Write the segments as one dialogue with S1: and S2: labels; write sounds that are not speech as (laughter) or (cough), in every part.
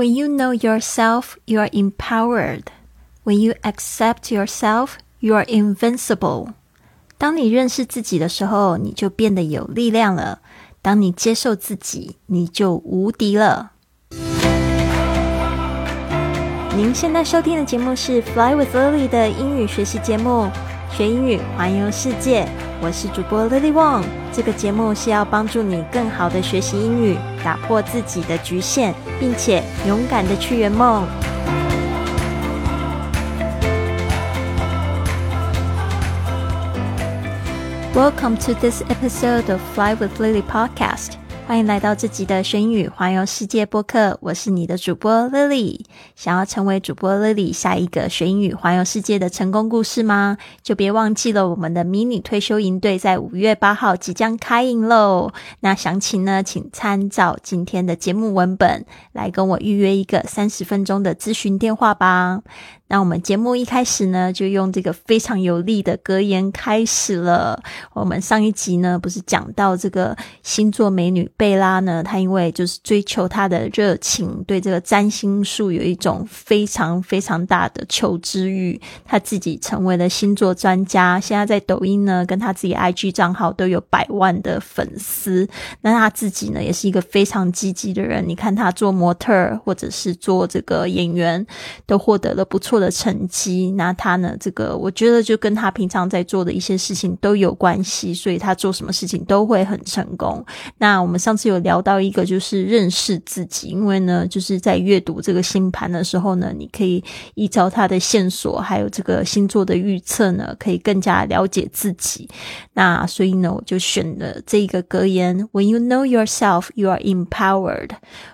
S1: When you know yourself, you are empowered. When you accept yourself, you are invincible. 当你认识自己的时候，你就变得有力量了。当你接受自己，你就无敌了。您现在收听的节目是《Fly with Lily》的英语学习节目，学英语环游世界。我是主播 Lily Wong。这个节目是要帮助你更好的学习英语，打破自己的局限，并且勇敢的去圆梦。Welcome to this episode of Fly with Lily podcast. 欢迎来到这集的学英语环游世界播客，我是你的主播 Lily。想要成为主播 Lily 下一个学英语环游世界的成功故事吗？就别忘记了我们的迷你退休营队在五月八号即将开营喽。那详情呢，请参照今天的节目文本来跟我预约一个三十分钟的咨询电话吧。那我们节目一开始呢，就用这个非常有力的格言开始了。我们上一集呢，不是讲到这个星座美女贝拉呢？她因为就是追求她的热情，对这个占星术有一种非常非常大的求知欲，她自己成为了星座专家。现在在抖音呢，跟她自己 IG 账号都有百万的粉丝。那她自己呢，也是一个非常积极的人。你看她做模特，或者是做这个演员，都获得了不错。的成绩，那他呢？这个我觉得就跟他平常在做的一些事情都有关系，所以他做什么事情都会很成功。那我们上次有聊到一个，就是认识自己，因为呢，就是在阅读这个星盘的时候呢，你可以依照他的线索，还有这个星座的预测呢，可以更加了解自己。那所以呢，我就选了这一个格言：When you know yourself, you are empowered.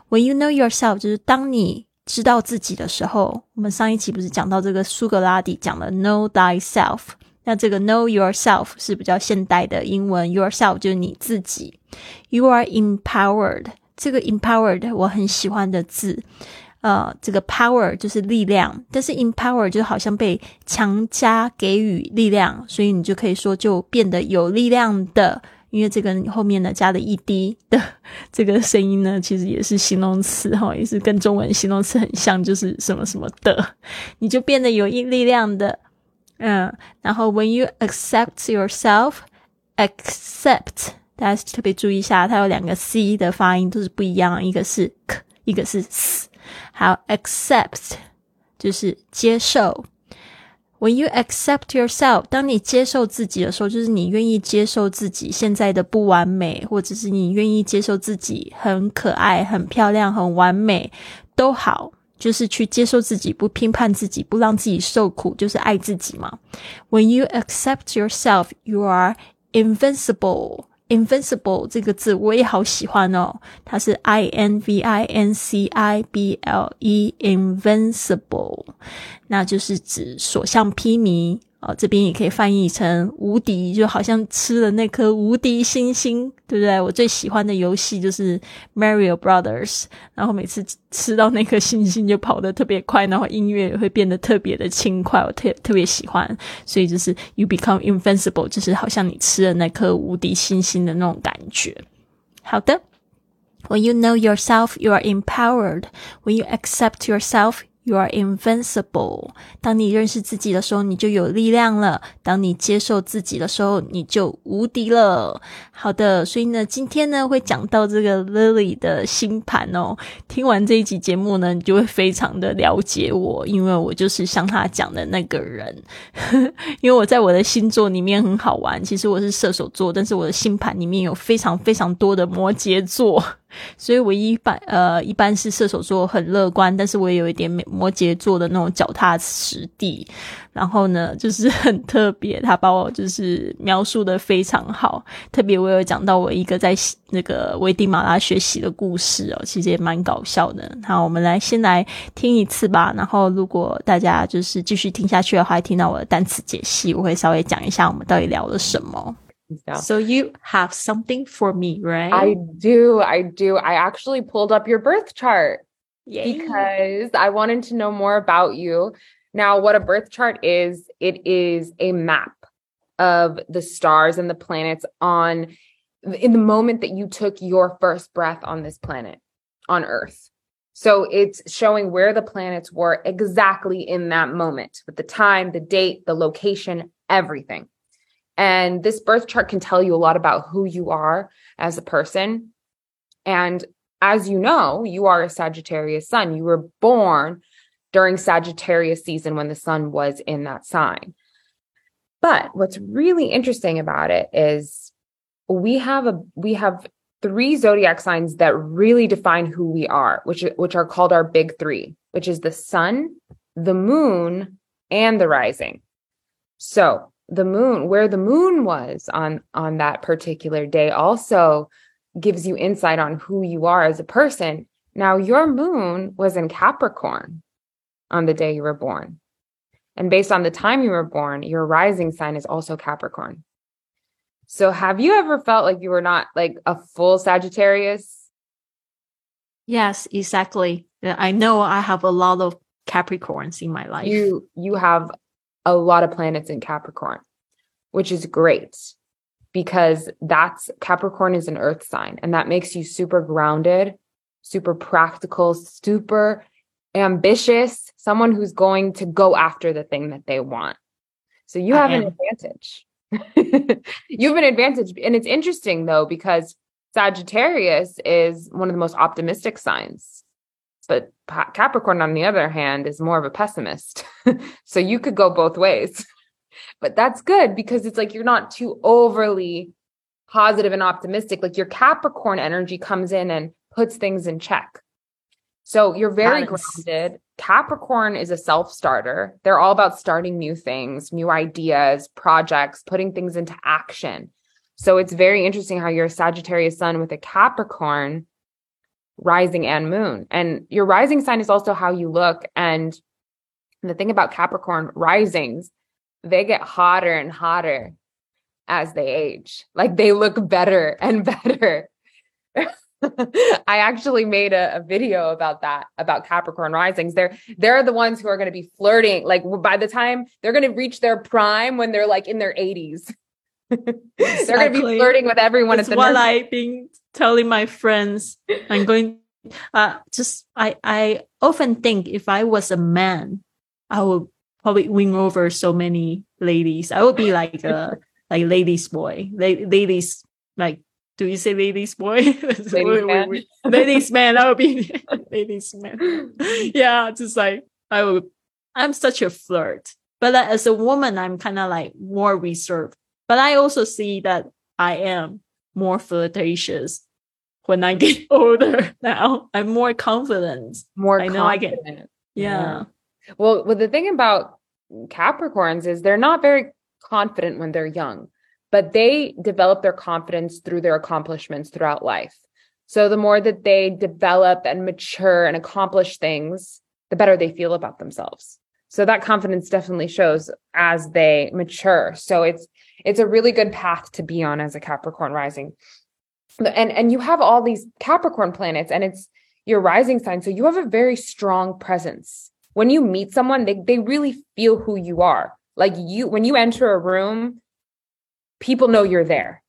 S1: When you know yourself，就是当你。知道自己的时候，我们上一期不是讲到这个苏格拉底讲了 “know thyself”，那这个 “know yourself” 是比较现代的英文，“yourself” 就是你自己。You are empowered，这个 “empowered” 我很喜欢的字，呃，这个 “power” 就是力量，但是 “empower” 就好像被强加给予力量，所以你就可以说就变得有力量的。因为这个后面呢加了 e d 的这个声音呢，其实也是形容词哈，也是跟中文形容词很像，就是什么什么的，你就变得有力力量的，嗯。然后 when you accept yourself，accept，大家特别注意一下，它有两个 c 的发音都是不一样，一个是 k，一个是 s，还有 accept 就是接受。When you accept yourself，当你接受自己的时候，就是你愿意接受自己现在的不完美，或者是你愿意接受自己很可爱、很漂亮、很完美都好，就是去接受自己，不批判自己，不让自己受苦，就是爱自己嘛。When you accept yourself, you are invincible. Invincible 这个字我也好喜欢哦，它是 I N V I N C I B L E，Invincible，那就是指所向披靡。哦，这边也可以翻译成无敌，就好像吃了那颗无敌星星，对不对？我最喜欢的游戏就是 Mario Brothers，然后每次吃到那颗星星就跑得特别快，然后音乐也会变得特别的轻快，我特特别喜欢。所以就是 You become invincible，就是好像你吃了那颗无敌星星的那种感觉。好的，When you know yourself, you are empowered. When you accept yourself. You are invincible。当你认识自己的时候，你就有力量了；当你接受自己的时候，你就无敌了。好的，所以呢，今天呢会讲到这个 Lily 的星盘哦。听完这一集节目呢，你就会非常的了解我，因为我就是像他讲的那个人。(laughs) 因为我在我的星座里面很好玩，其实我是射手座，但是我的星盘里面有非常非常多的摩羯座。所以，我一般呃，一般是射手座很乐观，但是我也有一点摩羯座的那种脚踏实地。然后呢，就是很特别，他把我就是描述的非常好。特别我有讲到我一个在那个危地马拉学习的故事哦，其实也蛮搞笑的。好，我们来先来听一次吧。然后，如果大家就是继续听下去的话，听到我的单词解析，我会稍微讲一下我们到底聊了什么。So you have something for me, right?
S2: I do. I do. I actually pulled up your birth chart Yay. because I wanted to know more about you. Now, what a birth chart is, it is a map of the stars and the planets on in the moment that you took your first breath on this planet, on Earth. So it's showing where the planets were exactly in that moment with the time, the date, the location, everything. And this birth chart can tell you a lot about who you are as a person. And as you know, you are a Sagittarius sun. You were born during Sagittarius season when the sun was in that sign. But what's really interesting about it is we have a we have three zodiac signs that really define who we are, which which are called our big 3, which is the sun, the moon, and the rising. So, the moon, where the moon was on on that particular day also gives you insight on who you are as a person. Now, your moon was in Capricorn on the day you were born. And based on the time you were born, your rising sign is also Capricorn. So, have you ever felt like you were not like a full Sagittarius?
S1: Yes, exactly. I know I have a lot of Capricorns in my life.
S2: You you have a lot of planets in Capricorn, which is great because that's Capricorn is an earth sign and that makes you super grounded, super practical, super ambitious, someone who's going to go after the thing that they want. So you have an advantage. (laughs) you have an advantage. And it's interesting though, because Sagittarius is one of the most optimistic signs. But Capricorn, on the other hand, is more of a pessimist. (laughs) so you could go both ways (laughs) but that's good because it's like you're not too overly positive and optimistic. Like your Capricorn energy comes in and puts things in check. So you're very grounded. Capricorn is a self starter. They're all about starting new things, new ideas, projects, putting things into action. So it's very interesting how you're a Sagittarius sun with a Capricorn rising and moon. And your rising sign is also how you look. And the thing about Capricorn risings they get hotter and hotter as they age. Like they look better and (laughs) better. I actually made a, a, video about that, about Capricorn risings. They're they're the ones who are going to be flirting. Like by the time they're going to reach their prime when they're like in their 80s. (laughs) they're going to be flirting with everyone.
S1: It's what I've been telling my friends. I'm going uh just I I often think if I was a man, I would probably win over so many ladies. I would be like a like ladies boy, La- ladies like. Do you say ladies boy? (laughs)
S2: Ladies man.
S1: ladies man. I would be (laughs) ladies man. (laughs) yeah, just like I would. I'm such a flirt, but like, as a woman, I'm kind of like more reserved. But I also see that I am more flirtatious when I get (laughs) older now. I'm more confident.
S2: More
S1: I
S2: know confident.
S1: I get yeah.
S2: Well, well, the thing about Capricorns is they're not very confident when they're young, but they develop their confidence through their accomplishments throughout life. So the more that they develop and mature and accomplish things, the better they feel about themselves. So that confidence definitely shows as they mature. So it's it's a really good path to be on as a Capricorn rising. And and you have all these Capricorn planets and it's your rising sign. So you have a very strong presence when you meet someone, they, they really feel who you are. Like you, when you enter a room, people know you're there.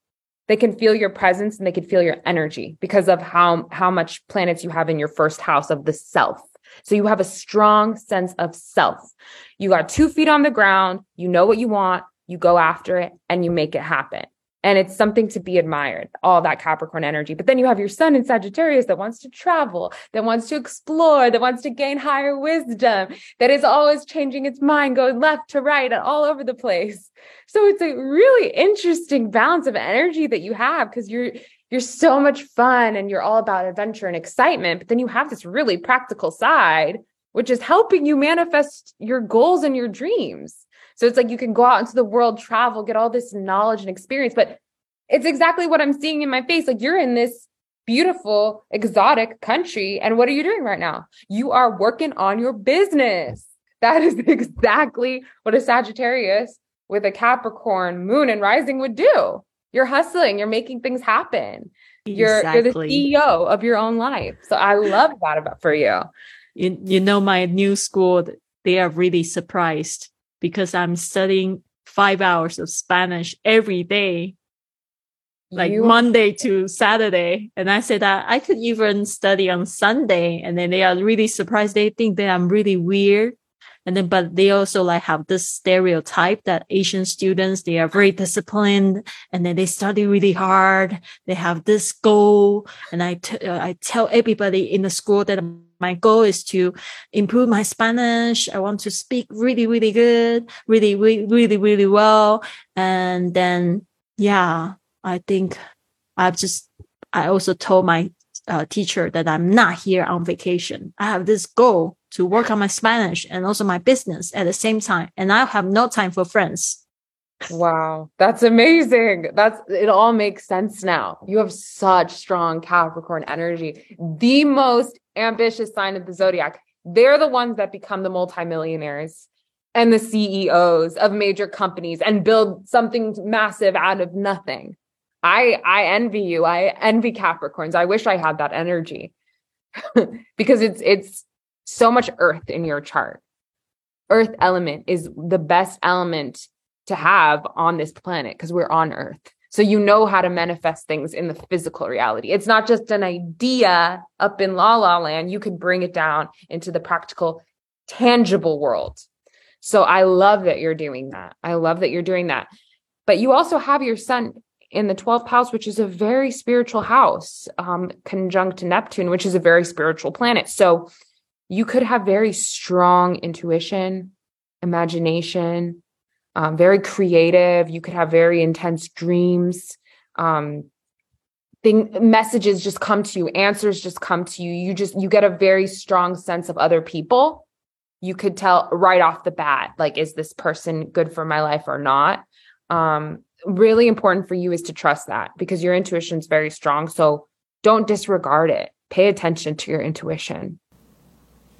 S2: They can feel your presence and they can feel your energy because of how, how much planets you have in your first house of the self. So you have a strong sense of self. You got two feet on the ground. You know what you want. You go after it and you make it happen and it's something to be admired all that capricorn energy. But then you have your sun in sagittarius that wants to travel that wants to explore that wants to gain higher wisdom that is always changing its mind going left to right and all over the place. So it's a really interesting balance of energy that you have because you're you're so much fun and you're all about adventure and excitement. But then you have this really practical side which is helping you manifest your goals and your dreams so it's like you can go out into the world, travel, get all this knowledge and experience, but it's exactly what I'm seeing in my face. Like you're in this beautiful, exotic country. And what are you doing right now? You are working on your business. That is (laughs) exactly what a Sagittarius with a Capricorn moon and rising would do. You're hustling, you're making things happen. You're, you're the CEO of your own life. So I love that about for you.
S1: You, you know, my new school, they are really surprised because I'm studying five hours of Spanish every day. like you... Monday to Saturday. And I said that I could even study on Sunday. And then they are really surprised. They think that I'm really weird. And then, but they also like have this stereotype that Asian students, they are very disciplined and then they study really hard. They have this goal. And I, uh, I tell everybody in the school that my goal is to improve my Spanish. I want to speak really, really good, really, really, really, really well. And then, yeah, I think I've just, I also told my uh, teacher that I'm not here on vacation. I have this goal to work on my Spanish and also my business at the same time. And I have no time for friends.
S2: Wow, that's amazing. That's it all makes sense now. You have such strong Capricorn energy. The most ambitious sign of the zodiac. They're the ones that become the multimillionaires and the CEOs of major companies and build something massive out of nothing. I I envy you. I envy Capricorns. I wish I had that energy. (laughs) because it's it's so much earth in your chart. Earth element is the best element to have on this planet because we're on earth. So you know how to manifest things in the physical reality. It's not just an idea up in la la land. You can bring it down into the practical, tangible world. So I love that you're doing that. I love that you're doing that. But you also have your son in the 12th house, which is a very spiritual house, um, conjunct Neptune, which is a very spiritual planet. So you could have very strong intuition, imagination, um, very creative. You could have very intense dreams. Um, thing messages just come to you, answers just come to you. You just you get a very strong sense of other people. You could tell right off the bat, like, is this person good for my life or not? Um, really important for you is to trust that because your intuition is very strong. So don't disregard it. Pay attention to your intuition.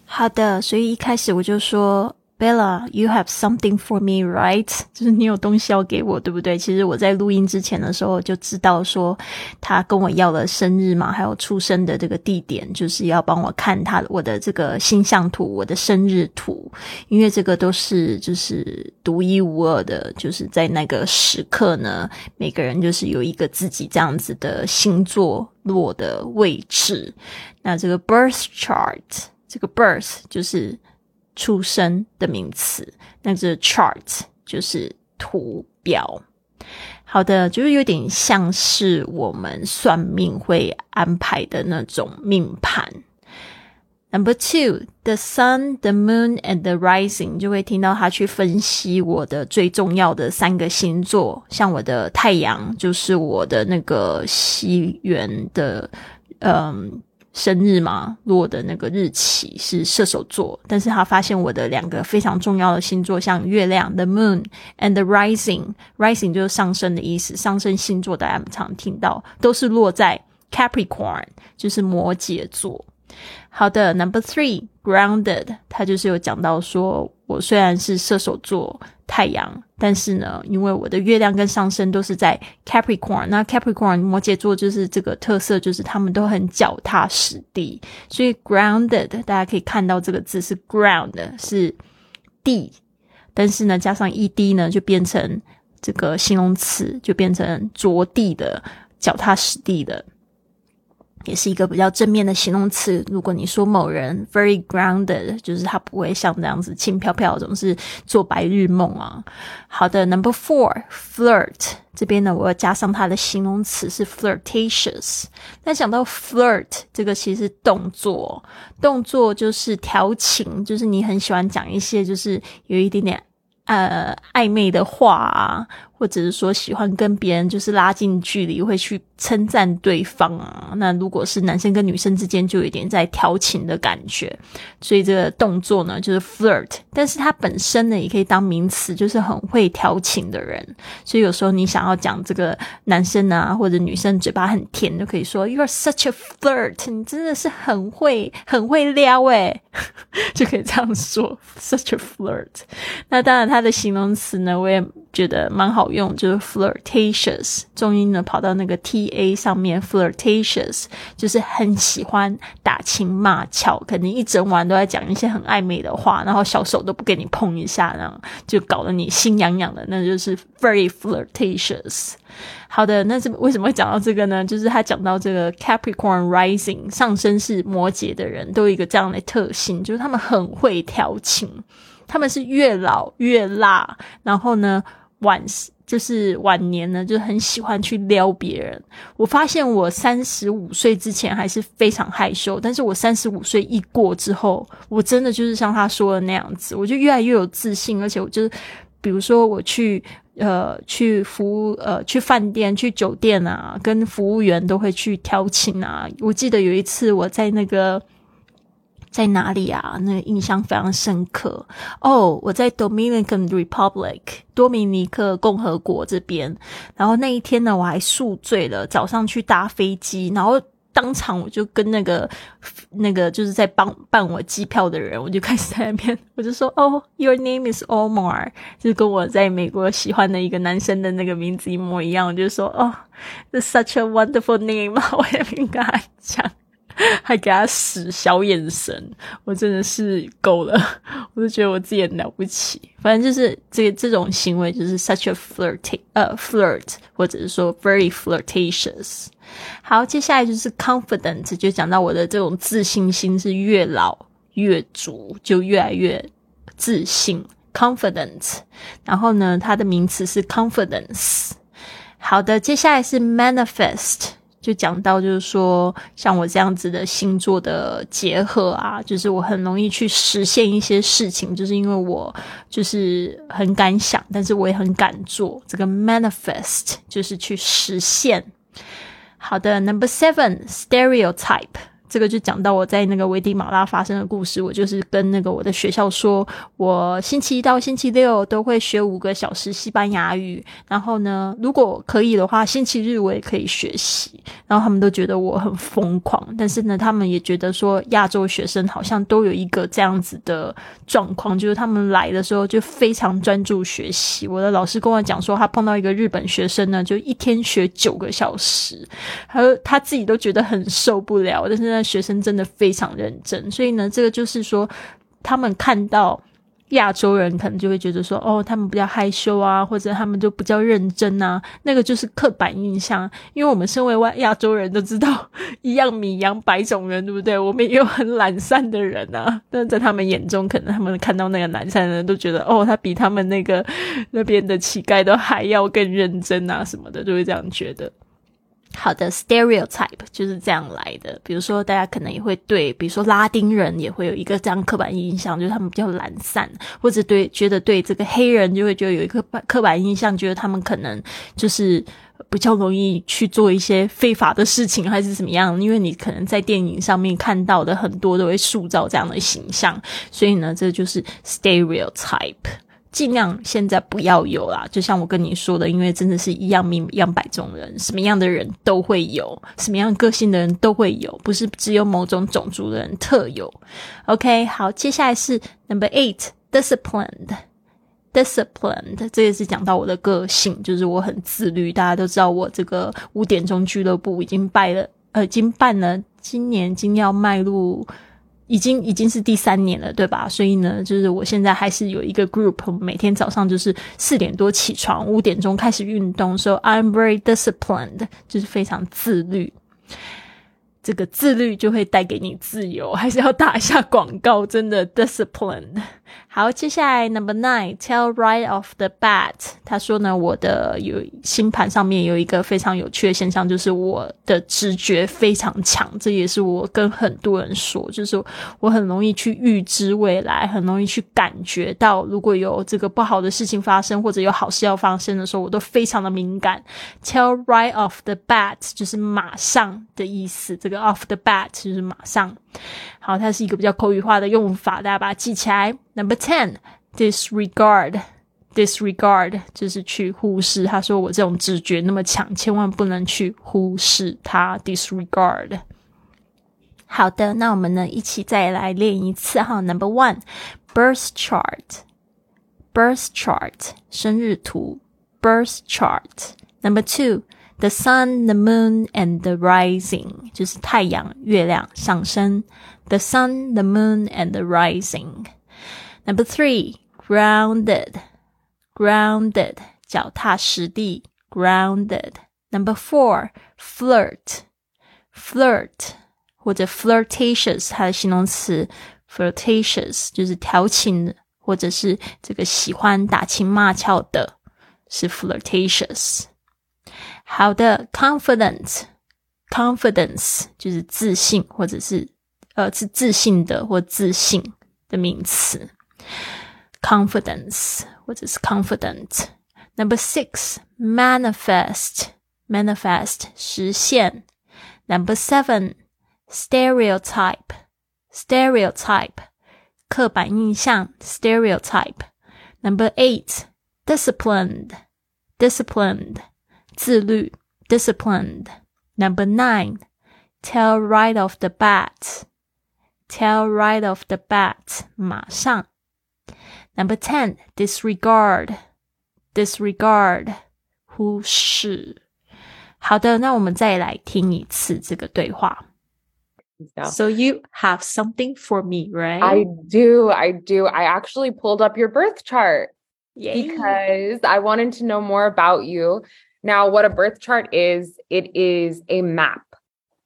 S1: 好的，所以一开始我就说 Bella, you have something for me, right？就是你有东西要给我，对不对？其实我在录音之前的时候就知道说，他跟我要了生日嘛，还有出生的这个地点，就是要帮我看他我的这个星象图，我的生日图，因为这个都是就是独一无二的，就是在那个时刻呢，每个人就是有一个自己这样子的星座落的位置。那这个 birth chart，这个 birth 就是。出生的名词，那这 chart 就是图表。好的，就是有点像是我们算命会安排的那种命盘。Number two, the sun, the moon, and the rising，就会听到他去分析我的最重要的三个星座，像我的太阳就是我的那个西元的，嗯。生日嘛，落的那个日期是射手座，但是他发现我的两个非常重要的星座，像月亮 the moon and the rising，rising 就是上升的意思，上升星座大家常听到都是落在 Capricorn，就是摩羯座。好的，Number three grounded，他就是有讲到说，我虽然是射手座太阳，但是呢，因为我的月亮跟上升都是在 Capricorn，那 Capricorn 摩羯座就是这个特色，就是他们都很脚踏实地，所以 grounded 大家可以看到这个字是 ground 是地，但是呢，加上 ed 呢，就变成这个形容词，就变成着地的、脚踏实地的。也是一个比较正面的形容词。如果你说某人 very grounded，就是他不会像这样子轻飘飘，总是做白日梦啊。好的，Number four，flirt 这边呢，我要加上它的形容词是 flirtatious。那讲到 flirt 这个，其实动作，动作就是调情，就是你很喜欢讲一些，就是有一点点呃暧昧的话啊。或者是说喜欢跟别人就是拉近距离，会去称赞对方啊。那如果是男生跟女生之间，就有点在调情的感觉。所以这个动作呢，就是 flirt。但是它本身呢，也可以当名词，就是很会调情的人。所以有时候你想要讲这个男生啊，或者女生嘴巴很甜，就可以说 you are such a flirt。你真的是很会很会撩诶，(laughs) 就可以这样说 such a flirt。那当然，它的形容词呢，我也觉得蛮好用，就是 flirtatious，重音呢跑到那个 t a 上面，flirtatious 就是很喜欢打情骂俏，肯定一整晚都在讲一些很暧昧的话，然后小手都不给你碰一下，然后就搞得你心痒痒的，那就是 very flirtatious。好的，那是为什么会讲到这个呢？就是他讲到这个 Capricorn Rising 上升是摩羯的人都有一个这样的特性，就是他们很会调情，他们是越老越辣，然后呢晚就是晚年呢就很喜欢去撩别人。我发现我三十五岁之前还是非常害羞，但是我三十五岁一过之后，我真的就是像他说的那样子，我就越来越有自信，而且我就是比如说我去。呃，去服务呃，去饭店、去酒店啊，跟服务员都会去调情啊。我记得有一次我在那个在哪里啊？那个印象非常深刻哦。我在 Dominican Republic 多米尼克共和国这边，然后那一天呢，我还宿醉了，早上去搭飞机，然后。当场我就跟那个那个就是在帮办我机票的人，我就开始在那边，(laughs) 我就说哦，Your name is Omar，就跟我在美国喜欢的一个男生的那个名字一模一样。我就说哦，This such a wonderful name，(laughs) 我也应该讲，还给他使小眼神，我真的是够了，(laughs) 我就觉得我自己很了不起。反正就是这这种行为就是 such a flirt 呃，flirt，或者是说 very flirtatious。好，接下来就是 confident，就讲到我的这种自信心是越老越足，就越来越自信。confident，然后呢，它的名词是 confidence。好的，接下来是 manifest，就讲到就是说，像我这样子的星座的结合啊，就是我很容易去实现一些事情，就是因为我就是很敢想，但是我也很敢做。这个 manifest 就是去实现。好的，Number Seven stereotype。这个就讲到我在那个危地马拉发生的故事。我就是跟那个我的学校说，我星期一到星期六都会学五个小时西班牙语。然后呢，如果可以的话，星期日我也可以学习。然后他们都觉得我很疯狂，但是呢，他们也觉得说亚洲学生好像都有一个这样子的状况，就是他们来的时候就非常专注学习。我的老师跟我讲说，他碰到一个日本学生呢，就一天学九个小时，还有他自己都觉得很受不了，但是。那学生真的非常认真，所以呢，这个就是说，他们看到亚洲人，可能就会觉得说，哦，他们比较害羞啊，或者他们就比较认真啊，那个就是刻板印象。因为我们身为外亚洲人都知道，一样米养百种人，对不对？我们也有很懒散的人啊，但在他们眼中，可能他们看到那个懒散的人，都觉得，哦，他比他们那个那边的乞丐都还要更认真啊，什么的，就会这样觉得。好的，stereotype 就是这样来的。比如说，大家可能也会对，比如说拉丁人也会有一个这样刻板印象，就是他们比较懒散，或者对觉得对这个黑人就会觉得有一个刻板印象，觉得他们可能就是比较容易去做一些非法的事情，还是怎么样？因为你可能在电影上面看到的很多都会塑造这样的形象，所以呢，这就是 stereotype。尽量现在不要有啦，就像我跟你说的，因为真的是一样命一样百种人，什么样的人都会有，什么样个性的人都会有，不是只有某种种族的人特有。OK，好，接下来是 Number Eight，disciplined，disciplined，这也是讲到我的个性，就是我很自律。大家都知道我这个五点钟俱乐部已经办了，呃，已经办了，今年今要迈入。已经已经是第三年了，对吧？所以呢，就是我现在还是有一个 group，每天早上就是四点多起床，五点钟开始运动。So I'm very disciplined，就是非常自律。这个自律就会带给你自由，还是要打一下广告，真的 disciplined。好，接下来 number nine，tell right off the bat。他说呢，我的有星盘上面有一个非常有趣的现象，就是我的直觉非常强。这也是我跟很多人说，就是我很容易去预知未来，很容易去感觉到如果有这个不好的事情发生，或者有好事要发生的时候，我都非常的敏感。tell right off the bat 就是马上的意思，这个 off the bat 就是马上。好，它是一个比较口语化的用法，大家把它记起来。Number ten, disregard, disregard 就是去忽视。他说我这种直觉那么强，千万不能去忽视它。disregard。好的，那我们呢一起再来练一次哈。Number one, birth chart。birth chart 生日图 birth chart. Number two, the sun, the moon, and the rising 就是太阳、月亮上升。The sun, the moon, and the rising. Number three, grounded, grounded 脚踏实地 grounded. Number four, flirt, flirt 或者 flirtatious 它的形容词 flirtatious 就是调情或者是这个喜欢打情骂俏的，是 flirtatious。 好的，confident，confidence 就是自信或者是呃是自信的或自信的名词，confidence 或者是 confident。Number six, manifest, manifest 实现。Number seven, stereotype, stereotype 刻板印象 stereotype。Number eight, disciplined, disciplined 自律 disciplined. Number nine, tell right off the bat, tell right off the bat 马上。Number ten, disregard, disregard 忽视。好的，那我们再来听一次这个对话。So you have something for me, right?
S2: I do. I do. I actually pulled up your birth chart Yay. because I wanted to know more about you. now, what a birth chart is, it is a map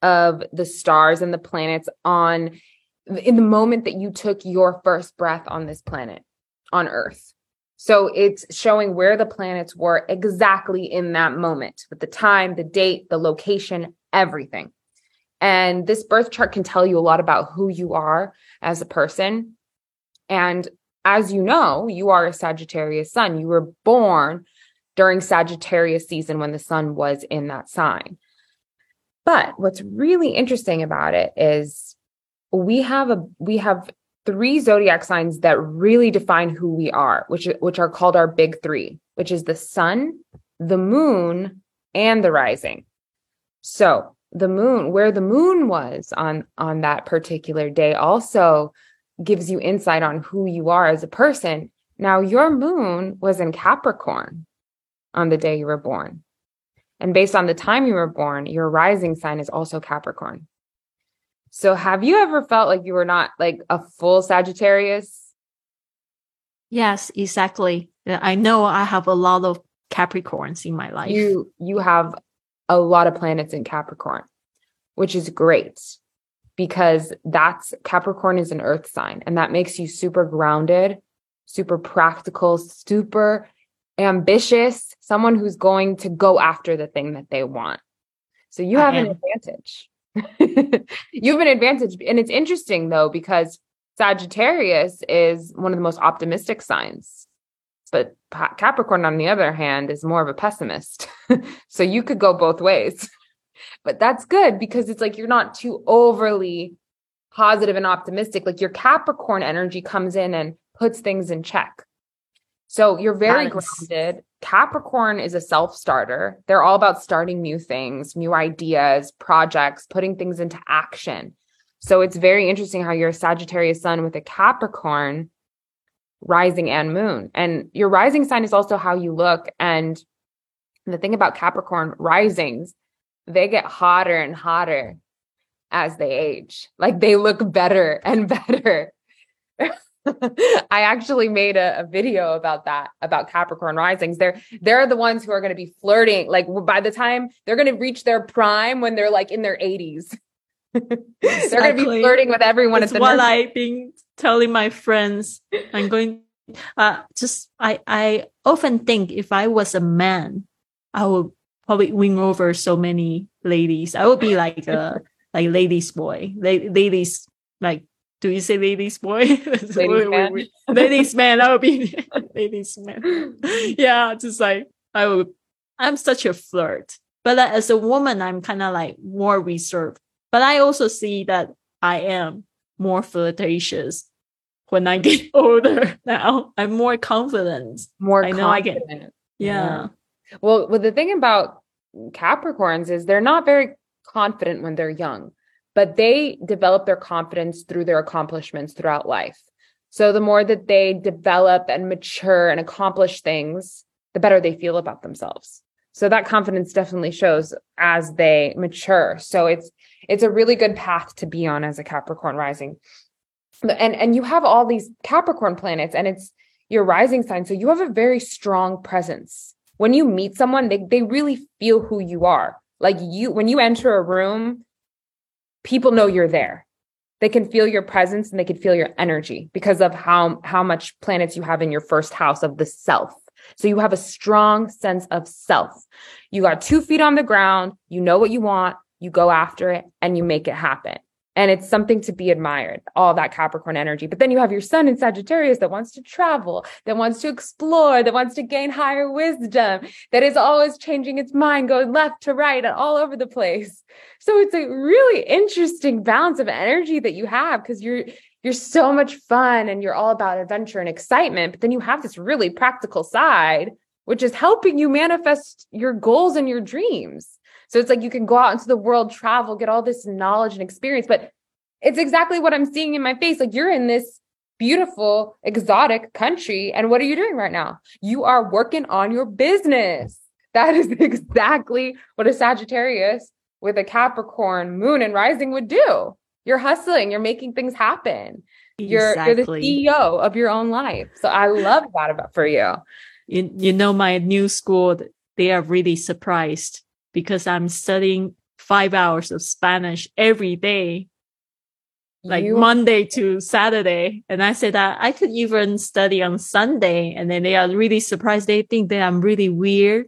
S2: of the stars and the planets on in the moment that you took your first breath on this planet, on Earth. So it's showing where the planets were exactly in that moment with the time, the date, the location, everything. And this birth chart can tell you a lot about who you are as a person. And as you know, you are a Sagittarius sun. You were born during Sagittarius season when the sun was in that sign. But what's really interesting about it is we have a we have three zodiac signs that really define who we are, which which are called our big 3, which is the sun, the moon, and the rising. So, the moon where the moon was on on that particular day also gives you insight on who you are as a person now your moon was in capricorn on the day you were born. And based on the time you were born your rising sign is also capricorn. So have you ever felt like you were not like a full sagittarius?
S1: Yes exactly. Uh, I know i have a lot of capricorns in my life.
S2: You you have a lot of planets in Capricorn, which is great because that's Capricorn is an earth sign and that makes you super grounded, super practical, super ambitious, someone who's going to go after the thing that they want. So you have an advantage. (laughs) you have an advantage. And it's interesting though, because Sagittarius is one of the most optimistic signs but Capricorn, on the other hand, is more of a pessimist. (laughs) so you could go both ways. (laughs) but that's good because it's like you're not too overly positive and optimistic. Like your Capricorn energy comes in and puts things in check. So you're very grounded. Capricorn is a self starter. They're all about starting new things, new ideas, projects, putting things into action. So it's very interesting how you're a Sagittarius sun with a Capricorn rising and moon. And your rising sign is also how you look. And the thing about Capricorn risings, they get hotter and hotter as they age. Like they look better and (laughs) better. (laughs) I actually made a, a, video about that, about Capricorn risings. They're they're the ones who are going to be flirting. Like by the time they're going to reach their prime when they're like in their 80s. (laughs) they're going to be flirting with everyone
S1: it's at the what I've been telling my friends. I'm going uh just I I often think if I was a man, I would probably win over so many ladies. I would be like a like ladies boy. La- ladies like do you say ladies boy? (laughs) (laughs)
S2: ladies man. (laughs)
S1: ladies man, I would be ladies man. yeah, just like I would I'm such a flirt. But as a woman, I'm kind of like more reserved. But I also see that I am more flirtatious when I get older now. I'm more confident.
S2: More
S1: I
S2: know confident. I
S1: get yeah.
S2: yeah. Well, well, the thing about Capricorns is they're not very confident when they're young, but they develop their confidence through their accomplishments throughout life. So the more that they develop and mature and accomplish things, the better they feel about themselves. So that confidence definitely shows as they mature. So it's it's a really good path to be on as a Capricorn rising. And and you have all these Capricorn planets and it's your rising sign. So you have a very strong presence. When you meet someone, they, they really feel who you are. Like you, when you enter a room, people know you're there. They can feel your presence and they can feel your energy because of how, how much planets you have in your first house of the self. So you have a strong sense of self. You got two feet on the ground. You know what you want. You go after it and you make it happen and it's something to be admired all that capricorn energy. But then you have your sun in sagittarius that wants to travel that wants to explore that wants to gain higher wisdom that is always changing its mind going left to right and all over the place. So it's a really interesting balance of energy that you have because you're you're so much fun and you're all about adventure and excitement. But then you have this really practical side which is helping you manifest your goals and your dreams so it's like you can go out into the world, travel, get all this knowledge and experience, but it's exactly what I'm seeing in my face. Like you're in this beautiful, exotic country. And what are you doing right now? You are working on your business. That is (laughs) exactly what a Sagittarius with a Capricorn moon and rising would do. You're hustling, you're making things happen. You're, you're the CEO of your own life. So I love that about for you.
S1: You, you know, my new school, they are really surprised because I'm studying five hours of Spanish every day, like you... Monday (laughs) to Saturday. And I said that I could even study on Sunday. And then they are really surprised. They think that I'm really weird.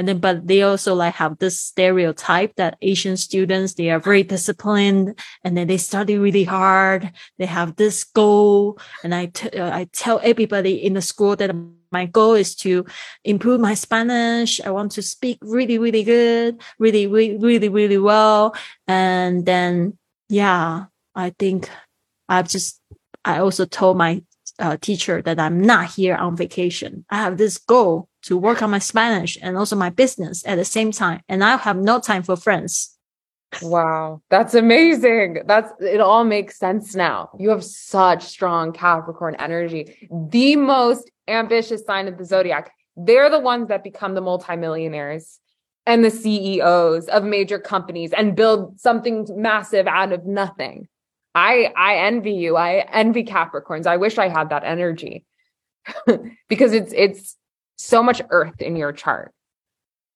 S1: And then, but they also like have this stereotype that Asian students, they are very disciplined and then they study really hard. They have this goal. And I, t- uh, I tell everybody in the school that my goal is to improve my Spanish. I want to speak really, really good, really, really, really, really well. And then, yeah, I think I've just, I also told my uh, teacher that I'm not here on vacation. I have this goal to work on my Spanish and also my business at the same time. And I have no time for friends.
S2: Wow, that's amazing. That's it all makes sense now. You have such strong Capricorn energy. The most ambitious sign of the zodiac. They're the ones that become the multimillionaires and the CEOs of major companies and build something massive out of nothing. I I envy you. I envy Capricorns. I wish I had that energy. (laughs) because it's it's so much earth in your chart.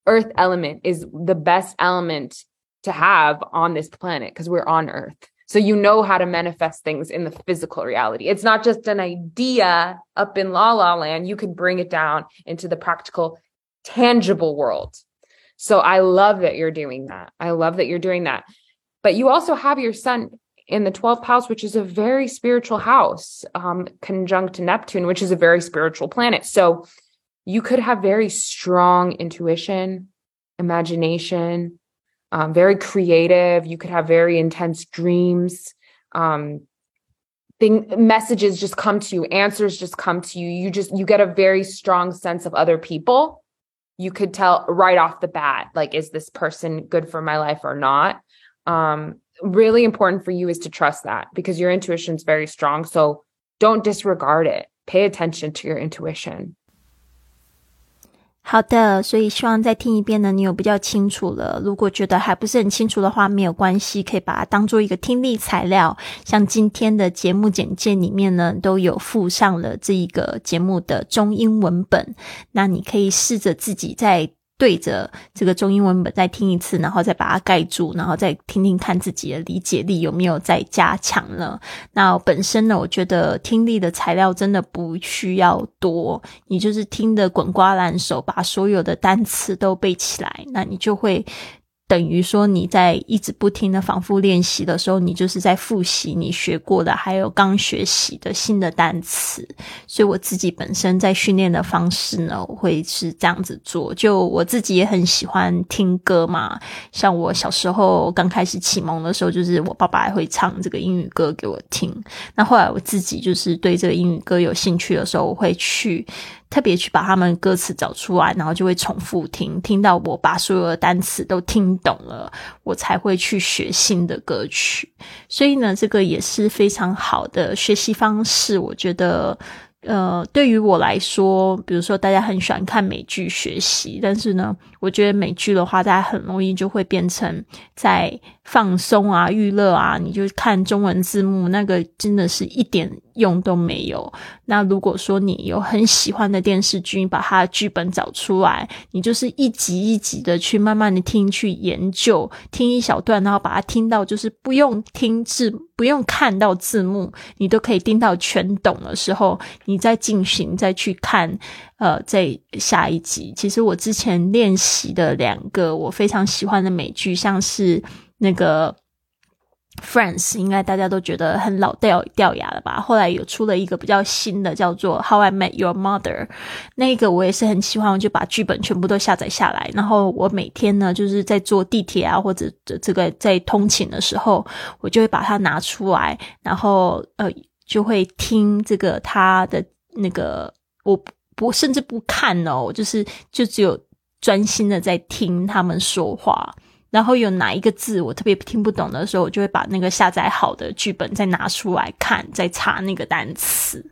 S2: Earth element is the best element to have on this planet because we're on earth. So you know how to manifest things in the physical reality. It's not just an idea up in la la land. You can bring it down into the practical, tangible world. So I love that you're doing that. I love that you're doing that. But you also have your sun in the 12th house, which is a very spiritual house, um, conjunct Neptune, which is a very spiritual planet. So you could have very strong intuition, imagination, um, very creative. You could have very intense dreams. Um, thing messages just come to you, answers just come to you. You just you get a very strong sense of other people. You could tell right off the bat, like, is this person good for my life or not? Um, really important for you is to trust that because your intuition is very strong. So don't disregard it. Pay attention to your intuition.
S1: 好的，所以希望再听一遍呢，你有比较清楚了。如果觉得还不是很清楚的话，没有关系，可以把它当做一个听力材料。像今天的节目简介里面呢，都有附上了这一个节目的中英文本，那你可以试着自己在。对着这个中英文本再听一次，然后再把它盖住，然后再听听看自己的理解力有没有再加强了。那本身呢，我觉得听力的材料真的不需要多，你就是听得滚瓜烂熟，把所有的单词都背起来，那你就会。等于说你在一直不停的反复练习的时候，你就是在复习你学过的，还有刚学习的新的单词。所以我自己本身在训练的方式呢，我会是这样子做。就我自己也很喜欢听歌嘛，像我小时候刚开始启蒙的时候，就是我爸爸还会唱这个英语歌给我听。那后来我自己就是对这个英语歌有兴趣的时候，我会去特别去把他们歌词找出来，然后就会重复听，听到我把所有的单词都听懂了，我才会去学新的歌曲。所以呢，这个也是非常好的学习方式，我觉得。呃，对于我来说，比如说大家很喜欢看美剧学习，但是呢，我觉得美剧的话，大家很容易就会变成在放松啊、娱乐啊，你就看中文字幕，那个真的是一点用都没有。那如果说你有很喜欢的电视剧，把它的剧本找出来，你就是一集一集的去慢慢的听、去研究，听一小段，然后把它听到，就是不用听字、不用看到字幕，你都可以听到全懂的时候，你再进行再去看，呃，在下一集。其实我之前练习的两个我非常喜欢的美剧，像是那个。Friends 应该大家都觉得很老掉掉牙了吧？后来有出了一个比较新的，叫做《How I Met Your Mother》，那个我也是很喜欢，我就把剧本全部都下载下来，然后我每天呢就是在坐地铁啊，或者这个在通勤的时候，我就会把它拿出来，然后呃就会听这个他的那个，我不甚至不看哦，就是就只有专心的在听他们说话。然后有哪一个字我特别听不懂的时候，我就会把那个下载好的剧本再拿出来看，再查那个单词。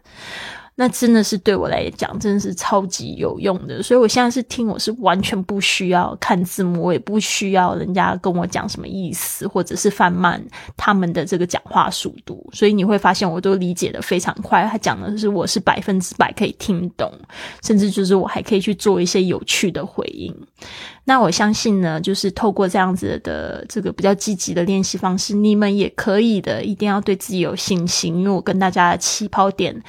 S1: 那真的是对我来讲，真的是超级有用的。所以我现在是听，我是完全不需要看字幕，我也不需要人家跟我讲什么意思，或者是放慢他们的这个讲话速度。所以你会发现，我都理解的非常快。他讲的是，我是百分之百可以听懂，甚至就是我还可以去做一些有趣的回应。那我相信呢，就是透过这样子的这个比较积极的练习方式，你们也可以的。一定要对自己有信心，因为我跟大家的起跑点。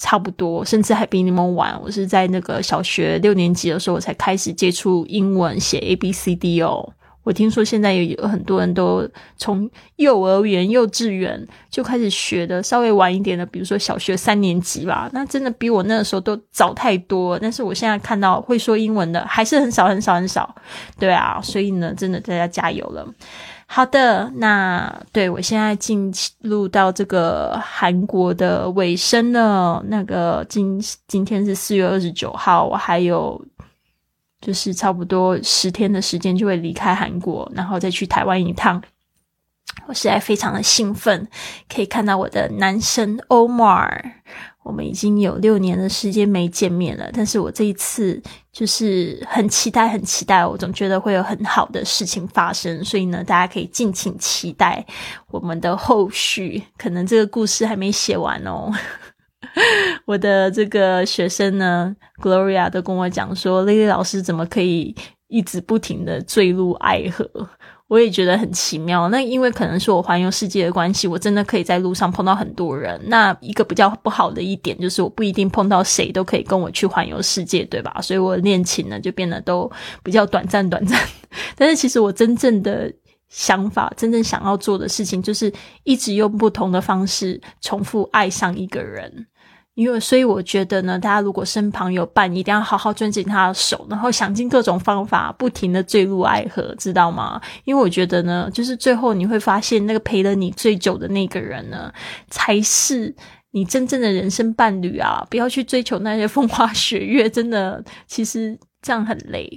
S1: 差不多，甚至还比你们晚。我是在那个小学六年级的时候，我才开始接触英文，写 A B C D 哦。我听说现在有有很多人都从幼儿园、幼稚园就开始学的，稍微晚一点的，比如说小学三年级吧。那真的比我那个时候都早太多。但是我现在看到会说英文的还是很少、很少、很少。对啊，所以呢，真的大家加油了。好的，那对我现在进入到这个韩国的尾声了。那个今今天是四月二十九号，我还有就是差不多十天的时间就会离开韩国，然后再去台湾一趟。我实在非常的兴奋，可以看到我的男神 Omar。我们已经有六年的时间没见面了，但是我这一次就是很期待，很期待。我总觉得会有很好的事情发生，所以呢，大家可以敬请期待我们的后续。可能这个故事还没写完哦。(laughs) 我的这个学生呢，Gloria 都跟我讲说，Lily 老师怎么可以一直不停的坠入爱河？我也觉得很奇妙。那因为可能是我环游世界的关系，我真的可以在路上碰到很多人。那一个比较不好的一点就是，我不一定碰到谁都可以跟我去环游世界，对吧？所以我的恋情呢就变得都比较短暂，短暂。(laughs) 但是其实我真正的想法，真正想要做的事情，就是一直用不同的方式重复爱上一个人。因为，所以我觉得呢，大家如果身旁有伴，一定要好好抓紧他的手，然后想尽各种方法，不停的坠入爱河，知道吗？因为我觉得呢，就是最后你会发现，那个陪了你最久的那个人呢，才是你真正的人生伴侣啊！不要去追求那些风花雪月，真的，其实这样很累。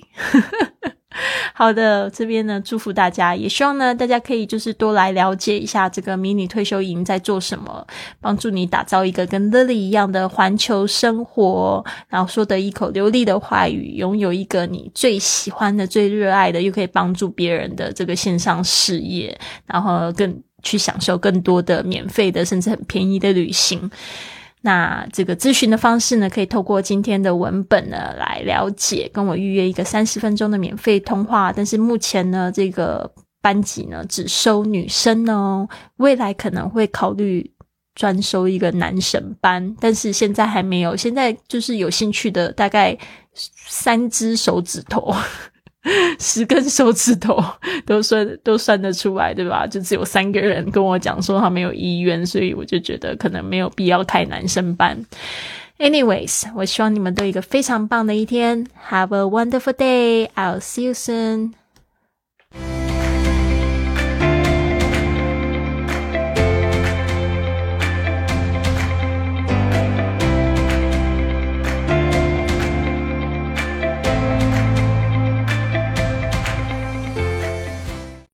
S1: (laughs) 好的，这边呢，祝福大家，也希望呢，大家可以就是多来了解一下这个迷你退休营在做什么，帮助你打造一个跟 Lily 一样的环球生活，然后说得一口流利的话语，拥有一个你最喜欢的、最热爱的，又可以帮助别人的这个线上事业，然后更去享受更多的免费的，甚至很便宜的旅行。那这个咨询的方式呢，可以透过今天的文本呢来了解，跟我预约一个三十分钟的免费通话。但是目前呢，这个班级呢只收女生哦，未来可能会考虑专收一个男神班，但是现在还没有。现在就是有兴趣的，大概三只手指头。(laughs) 十根手指头 (laughs) 都算都算得出来，对吧？就只有三个人跟我讲说他没有意愿，所以我就觉得可能没有必要开男生班。Anyways，我希望你们都有一个非常棒的一天。Have a wonderful day. I'll see you soon.